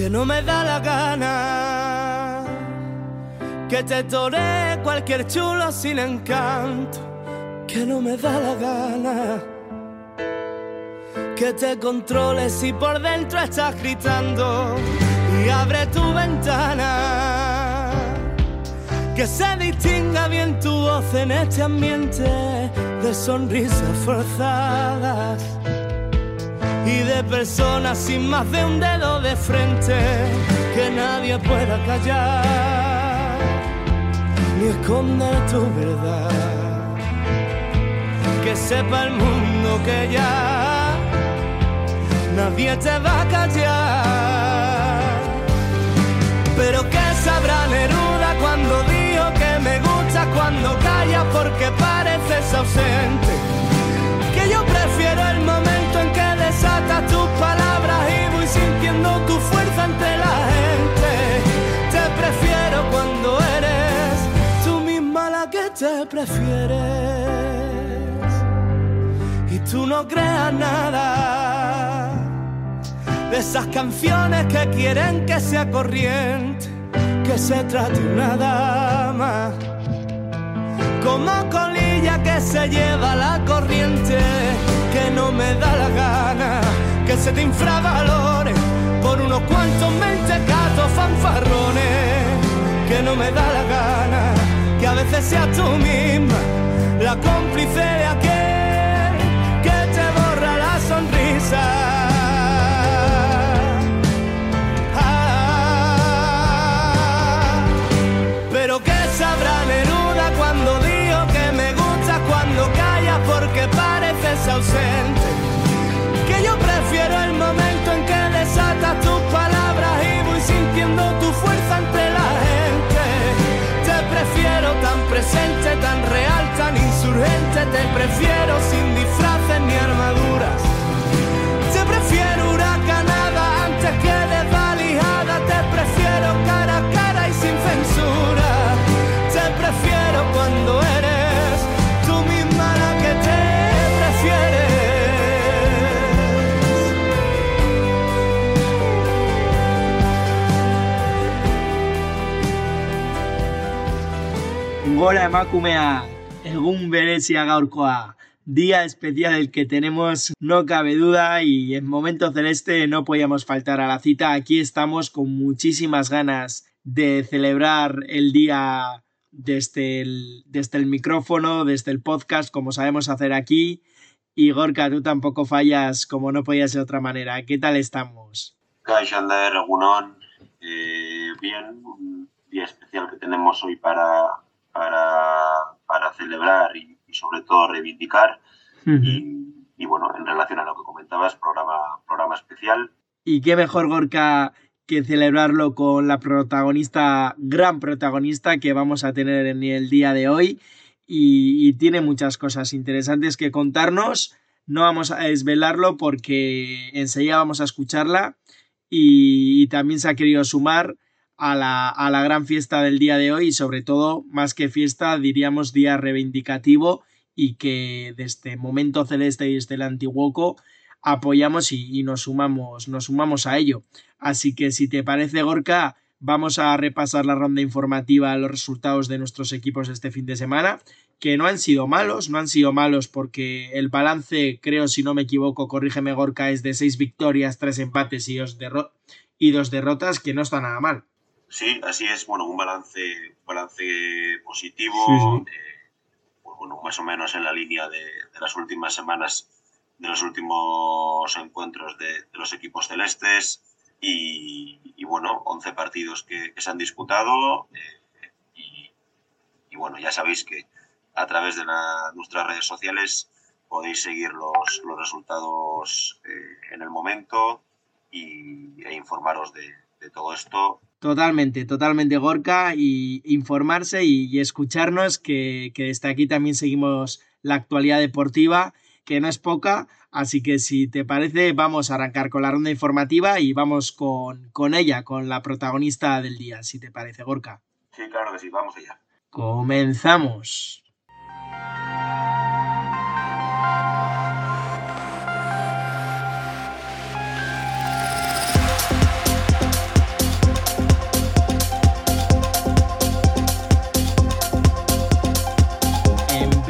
Que no me da la gana. Que te tore cualquier chulo sin encanto, que no me da la gana. Que te controles y por dentro estás gritando y abre tu ventana. Que se distinga bien tu voz en este ambiente de sonrisas forzadas y de personas sin más de un dedo de frente que nadie pueda callar ni esconder tu verdad. Que sepa el mundo que ya nadie te va a callar. Pero que sabrá Neruda cuando digo que me gusta, cuando calla porque pareces ausente. Entre la gente. Te prefiero cuando eres tú misma la que te prefieres. Y tú no creas nada de esas canciones que quieren que sea corriente, que se trate una dama. Como colilla que se lleva la corriente que no me da la gana que se te infravalore por unos cuantos mentecatos fanfarrones que no me da la gana que a veces seas tú misma la cómplice de aquel Gora emakumea, egun berezia gaurkoa. Día especial el que tenemos, no cabe duda, y en Momento Celeste no podíamos faltar a la cita. Aquí estamos con muchísimas ganas de celebrar el día desde el, desde el micrófono, desde el podcast, como sabemos hacer aquí. Y Gorka, tú tampoco fallas como no podía ser de otra manera. ¿Qué tal estamos? Gaishander, Egunon, eh, bien, un día especial que tenemos hoy para celebrar y, y sobre todo reivindicar. y, y bueno, en relación a lo que comentabas, programa, programa especial. Y qué mejor, Gorka, que celebrarlo con la protagonista, gran protagonista que vamos a tener en el día de hoy. Y, y tiene muchas cosas interesantes que contarnos. No vamos a desvelarlo porque enseguida vamos a escucharla. Y, y también se ha querido sumar a la, a la gran fiesta del día de hoy y sobre todo, más que fiesta, diríamos día reivindicativo y que desde Momento Celeste y desde el Antiguoco apoyamos y, y, nos, sumamos, nos sumamos a ello. Así que si te parece, Gorka, vamos a repasar la ronda informativa, los resultados de nuestros equipos este fin de semana, que no han sido malos, no han sido malos porque el balance, creo, si no me equivoco, corrígeme Gorka, es de seis victorias, tres empates y dos, derro y dos derrotas, que no está nada mal. Sí, así es, bueno, un balance, balance positivo, Sí, sí. eh, pues bueno, más o menos en la línea de, de las últimas semanas, de los últimos encuentros de, de los equipos celestes y, y, bueno, 11 partidos que, que se han disputado eh, y, y bueno, ya sabéis que a través de la- nuestras redes sociales podéis seguir los, los resultados eh, en el momento y, e informaros de, de todo esto Totalmente, totalmente Gorka y informarse y, escucharnos que, que, desde aquí también seguimos la actualidad deportiva, que no es poca, así que si te parece vamos a arrancar con la ronda informativa y vamos con, con ella, con la protagonista del día, si te parece Gorka. Sí, claro que sí, vamos allá. Comenzamos.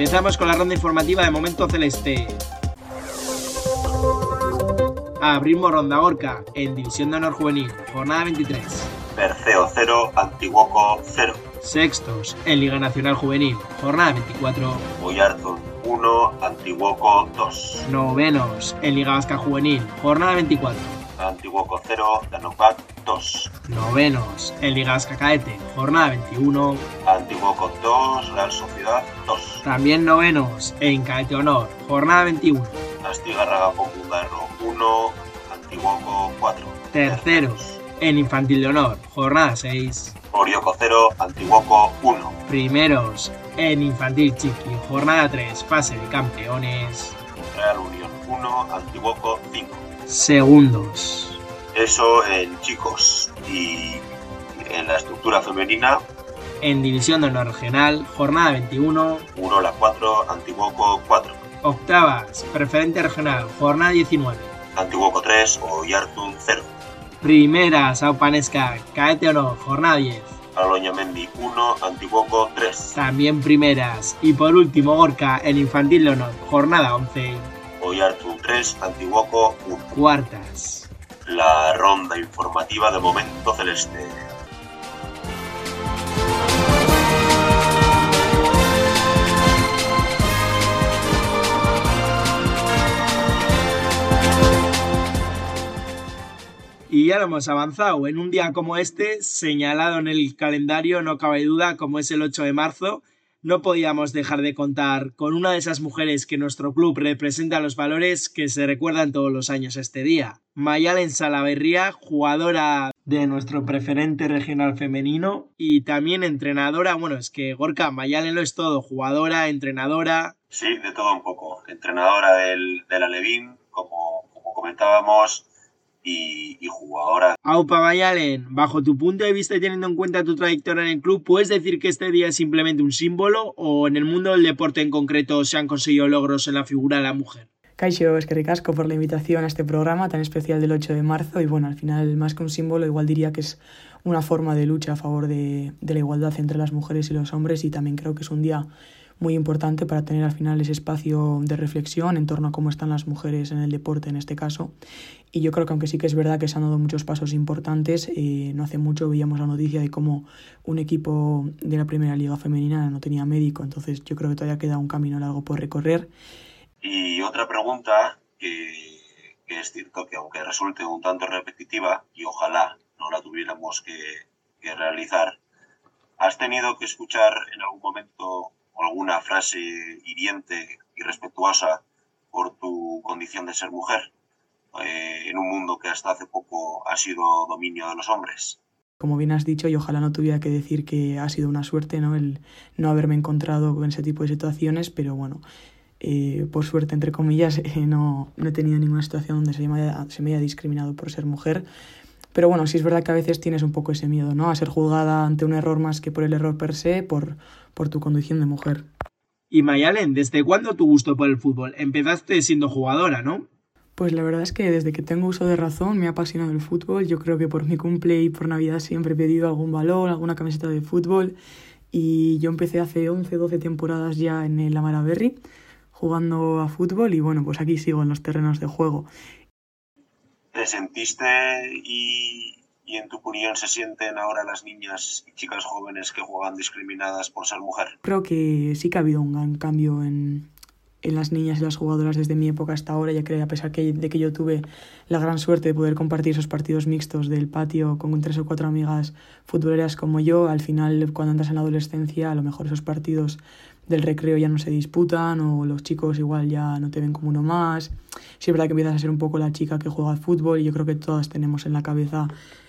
Empezamos con la ronda informativa de Momento Celeste. Abrimos ronda Gorka en División de Honor Juvenil, jornada 23. Perceo 0, Antiguoco 0. Sextos en Liga Nacional Juvenil, jornada 24. Boyarzón 1, Antiguoco 2. Novenos en Liga Vasca Juvenil, jornada 24. Antiguoco 0, Danopac 2. Novenos en Liga Vasca Caete, jornada 21. Antiguoco 2, Real Sociedad 2. También novenos en Caete Honor, jornada 21. Astigarraga Popularro 1, Antiguoco 4. Terceros en Infantil de Honor, jornada 6. Orioco 0, Antiguoco 1. Primeros en Infantil Chiqui, jornada 3, fase de campeones. Real Unión 1, Antiguoco 5. Segundos. Eso en chicos y en la estructura femenina. En División de Honor Regional, jornada 21. Urola 4, Antiguoco 4. Octavas, preferente regional, jornada 19. Antiguoco 3 o Yartun 0. Primera, Saupanesca, Caete Honor, jornada 10. Aloñamendi 1, Antiguoco 3. También primeras. Y por último, Gorka, en Infantil de Honor, jornada 11. Oyartu 3, Antiguoco 1. Cuartas. La ronda informativa de Momento Celeste. Hemos avanzado. En un día como este, señalado en el calendario, no cabe duda, como es el 8 de marzo, no podíamos dejar de contar con una de esas mujeres que nuestro club representa los valores que se recuerdan todos los años este día. Mayalen Salaverría, jugadora de nuestro preferente regional femenino y también entrenadora. Bueno, es que Gorka, Mayalen lo es todo, jugadora, entrenadora. Sí, de todo un poco. Entrenadora del, del Alevín, como, como comentábamos, y, y, jugadora. Aupa Mayalen, bajo tu punto de vista y teniendo en cuenta tu trayectoria en el club, ¿puedes decir que este día es simplemente un símbolo o en el mundo del deporte en concreto se han conseguido logros en la figura de la mujer? Caixo, es que ricasco por la invitación a este programa tan especial del 8 de marzo y bueno, al final más que un símbolo igual diría que es una forma de lucha a favor de, de la igualdad entre las mujeres y los hombres y también creo que es un día muy importante para tener al final ese espacio de reflexión en torno a cómo están las mujeres en el deporte en este caso. Y yo creo que aunque sí que es verdad que se han dado muchos pasos importantes, eh, no hace mucho veíamos la noticia de cómo un equipo de la primera liga femenina no tenía médico, entonces yo creo que todavía queda un camino largo por recorrer. Y otra pregunta que, que es cierto que aunque resulte un tanto repetitiva y ojalá no la tuviéramos que, que realizar, ¿has tenido que escuchar en algún momento alguna frase hiriente y respetuosa por tu condición de ser mujer eh, en un mundo que hasta hace poco ha sido dominio de los hombres. Como bien has dicho, y ojalá no tuviera que decir que ha sido una suerte ¿no? el no haberme encontrado con ese tipo de situaciones, pero bueno, eh, por suerte, entre comillas, eh, no, no, he tenido ninguna situación donde se me, haya, se me haya discriminado por ser mujer. Pero bueno, sí es verdad que a veces tienes un poco ese miedo, ¿no? A ser juzgada ante un error más que por el error per se, por, por tu condición de mujer. Y Mayalen, ¿desde cuándo tu gusto por el fútbol? Empezaste siendo jugadora, ¿no? Pues la verdad es que desde que tengo uso de razón me ha apasionado el fútbol. Yo creo que por mi cumple y por Navidad siempre he pedido algún balón, alguna camiseta de fútbol. Y yo empecé hace 11, 12 temporadas ya en el Amaraberry jugando a fútbol y bueno, pues aquí sigo en los terrenos de juego. ¿Te sentiste y, y en tu opinión se sienten ahora las niñas y chicas jóvenes que juegan discriminadas por ser mujer? Creo que sí que ha habido un gran cambio en, en las niñas y las jugadoras desde mi época hasta ahora, ya que a pesar de que yo tuve la gran suerte de poder compartir esos partidos mixtos del patio con tres o cuatro amigas futboleras como yo, al final cuando entras en la adolescencia a lo mejor esos partidos del recreo ya no se disputan o los chicos igual ya no te ven como uno más. Sí es verdad que empiezas a ser un poco la chica que juega al fútbol y yo creo que todas tenemos en la cabeza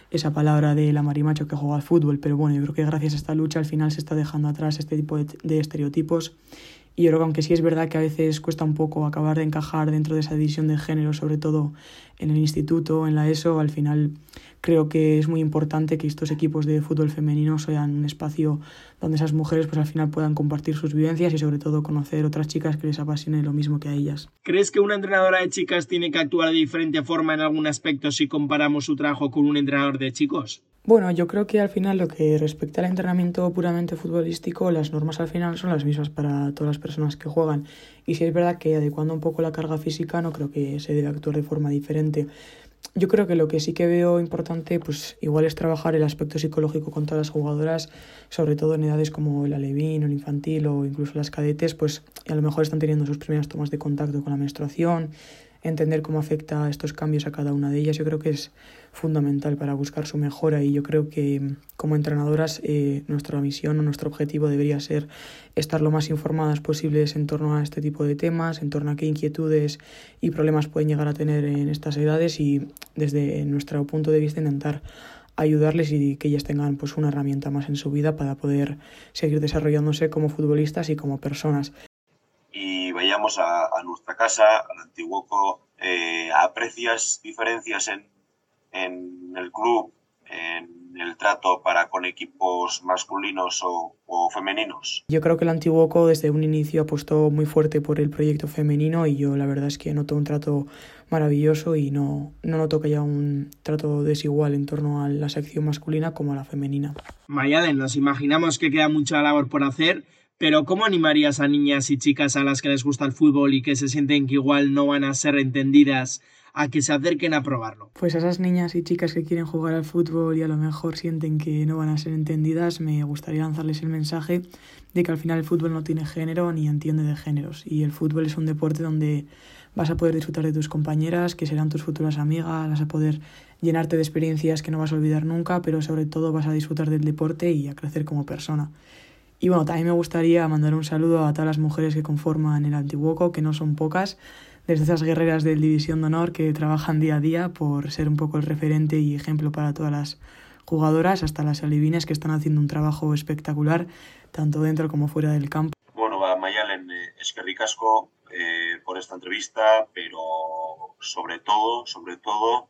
esa palabra de la marimacho que juega al fútbol, pero bueno, yo creo que gracias a esta lucha al final se está dejando atrás este tipo de estereotipos y yo creo que aunque sí es verdad que a veces cuesta un poco acabar de encajar dentro de esa división de género, sobre todo en el instituto, en la ESO, al final creo que es muy importante que estos equipos de fútbol femenino sean un espacio donde esas mujeres pues al final puedan compartir sus vivencias y sobre todo conocer otras chicas que les apasione lo mismo que a ellas. ¿Crees que una entrenadora de chicas tiene que actuar de diferente forma en algún aspecto si comparamos su trabajo con un entrenador de chicos? Bueno, yo creo que al final lo que respecta al entrenamiento puramente futbolístico, las normas al final son las mismas para todas las personas que juegan. Y si es verdad que adecuando un poco la carga física, no creo que se debe actuar de forma diferente. Yo creo que lo que sí que veo importante, pues igual es trabajar el aspecto psicológico con todas las jugadoras, sobre todo en edades como el alevín o el infantil o incluso las cadetes, pues a lo mejor están teniendo sus primeras tomas de contacto con la menstruación, entender cómo afecta estos cambios a cada una de ellas. Yo creo que es fundamental para buscar su mejora y yo creo que como entrenadoras eh, nuestra misión o nuestro objetivo debería ser estar lo más informadas posibles en torno a este tipo de temas, en torno a qué inquietudes y problemas pueden llegar a tener en estas edades y desde nuestro punto de vista intentar ayudarles y que ellas tengan pues una herramienta más en su vida para poder seguir desarrollándose como futbolistas y como personas y vayamos a, nuestra casa, al Antiguoco, eh, ¿aprecias diferencias en, en, el club, en el trato para con equipos masculinos o, femeninos? Yo creo que el Antiguoco desde un inicio apostó muy fuerte por el proyecto femenino y yo la verdad es que noto un trato maravilloso y no, no noto que haya un trato desigual en torno a la sección masculina como a la femenina. Mayalen, nos imaginamos que queda mucha labor por hacer, pero ¿cómo animarías a niñas y chicas a las que les gusta el fútbol y que se sienten que igual no van a ser entendidas a que se acerquen a probarlo? Pues a esas niñas y chicas que quieren jugar al fútbol y a lo mejor sienten que no van a ser entendidas, me gustaría lanzarles el mensaje de que al final el fútbol no tiene género ni entiende de géneros y el fútbol es un deporte donde vas a poder disfrutar de tus compañeras, que serán tus futuras amigas, vas a poder llenarte de experiencias que no vas a olvidar nunca, pero sobre todo vas a disfrutar del deporte y a crecer como persona. Y bueno, también me gustaría mandar un saludo a todas las mujeres que conforman el Antiguoco, que no son pocas, desde esas guerreras del División de Honor que trabajan día a día por ser un poco el referente y ejemplo para todas las jugadoras, hasta las alivines que están haciendo un trabajo espectacular, tanto dentro como fuera del campo. Bueno, a Mayalen, es que ricasco eh, por esta entrevista, pero sobre todo, sobre todo,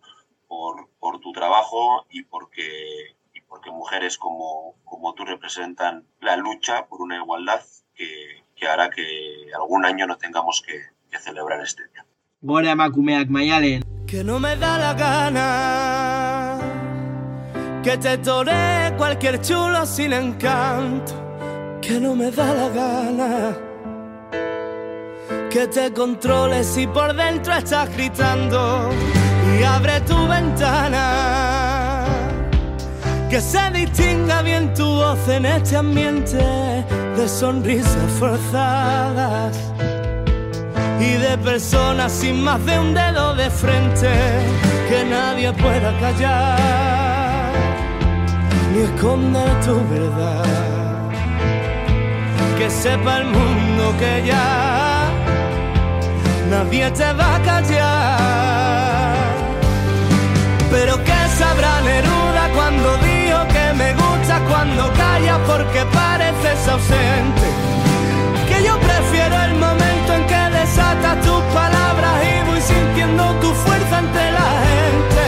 por, por tu trabajo y porque porque mujeres como, como tú representan la lucha por una igualdad que, que hará que algún año no tengamos que, que celebrar este día. Gora emakumeak maialen. Que no me da la gana que te tore cualquier chulo sin encanto. Que no me da la gana que te controles y por dentro estás gritando y abre tu ventana que se distinga bien tu voz en este ambiente de sonrisas forzadas y de personas sin más de un dedo de frente que nadie pueda callar ni esconder tu verdad. Que sepa el mundo que ya nadie te va a callar, pero que sabrá Neruda cuando cuando callas porque pareces ausente. Que yo prefiero el momento en que desatas tus palabras y voy sintiendo tu fuerza entre la gente.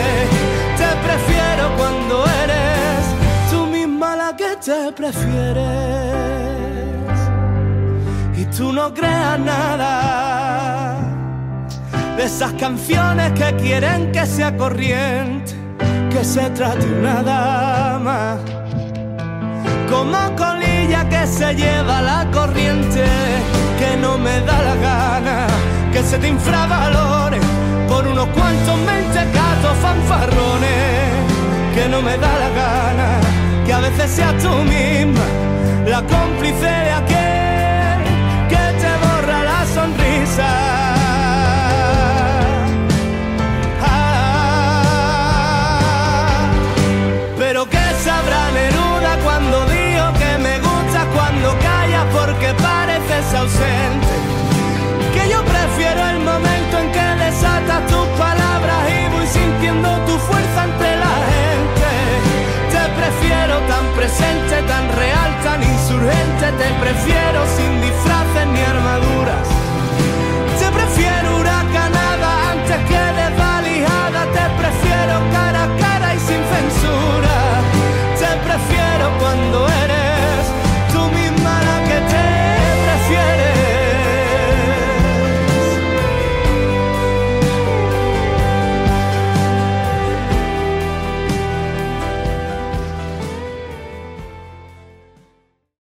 Te prefiero cuando eres tú misma la que te prefieres. Y tú no creas nada de esas canciones que quieren que sea corriente que se trate una dama como colilla que se lleva la corriente que no me da la gana que se te infravalore por unos cuantos mentecatos fanfarrones que no me da la gana que a veces seas tú misma la cómplice